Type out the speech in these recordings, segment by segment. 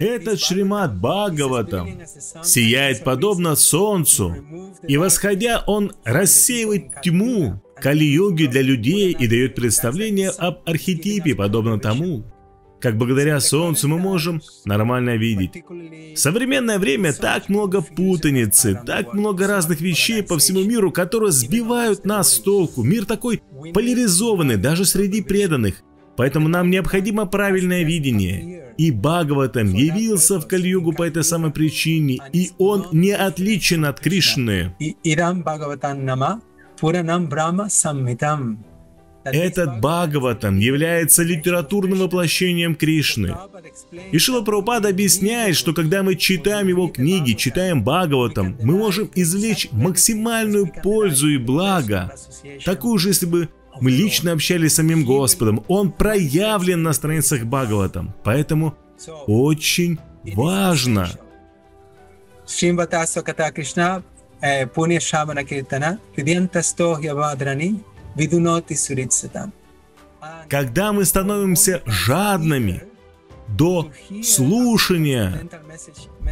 Этот Шримад Бхагаватам сияет подобно солнцу, и восходя он рассеивает тьму Кали-йоги для людей и дает представление об архетипе, подобно тому, как благодаря Солнцу мы можем нормально видеть. В современное время так много путаницы, так много разных вещей по всему миру, которые сбивают нас с толку. Мир такой поляризованный, даже среди преданных. Поэтому нам необходимо правильное видение. И Бхагаватам явился в Кальюгу по этой самой причине, и он не отличен от Кришны. Этот Бхагаватам является литературным воплощением Кришны. И Шила Прабхупада объясняет, что когда мы читаем его книги, читаем Бхагаватам, мы можем извлечь максимальную пользу и благо. Такую же, если бы мы лично общались с самим Господом. Он проявлен на страницах Бхагаватам. Поэтому очень важно. Суритсатам. Когда мы становимся жадными до слушания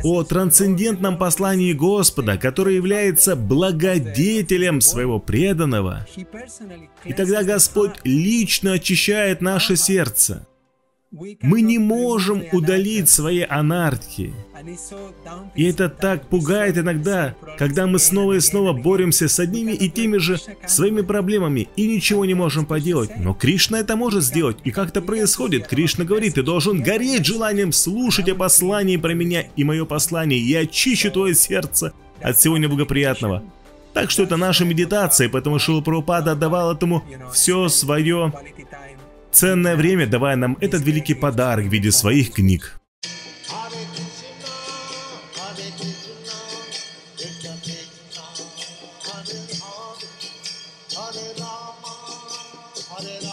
о трансцендентном послании Господа, который является благодетелем своего преданного, и тогда Господь лично очищает наше сердце. Мы не можем удалить свои анархии. И это так пугает иногда, когда мы снова и снова боремся с одними и теми же своими проблемами и ничего не можем поделать. Но Кришна это может сделать, и как это происходит. Кришна говорит, ты должен гореть желанием слушать о послании про меня и мое послание, и очищу твое сердце от всего неблагоприятного. Так что это наша медитация, поэтому Шила Прабхупада отдавал этому все свое ценное время, давая нам этот великий подарок в виде своих книг. Hare